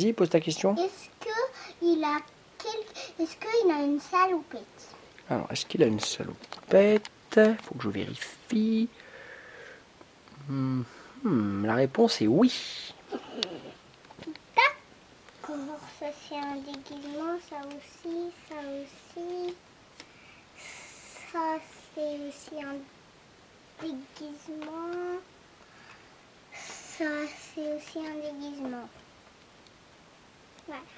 Vas-y, pose ta question. Est-ce qu'il a quel... Est-ce qu'il a une salopette? Alors, est-ce qu'il a une salopette? Faut que je vérifie. Hmm, hmm, la réponse est oui. D'accord, ça c'est un déguisement, ça aussi, ça aussi. Ça c'est aussi un déguisement. Ça c'est aussi un déguisement. subscribe.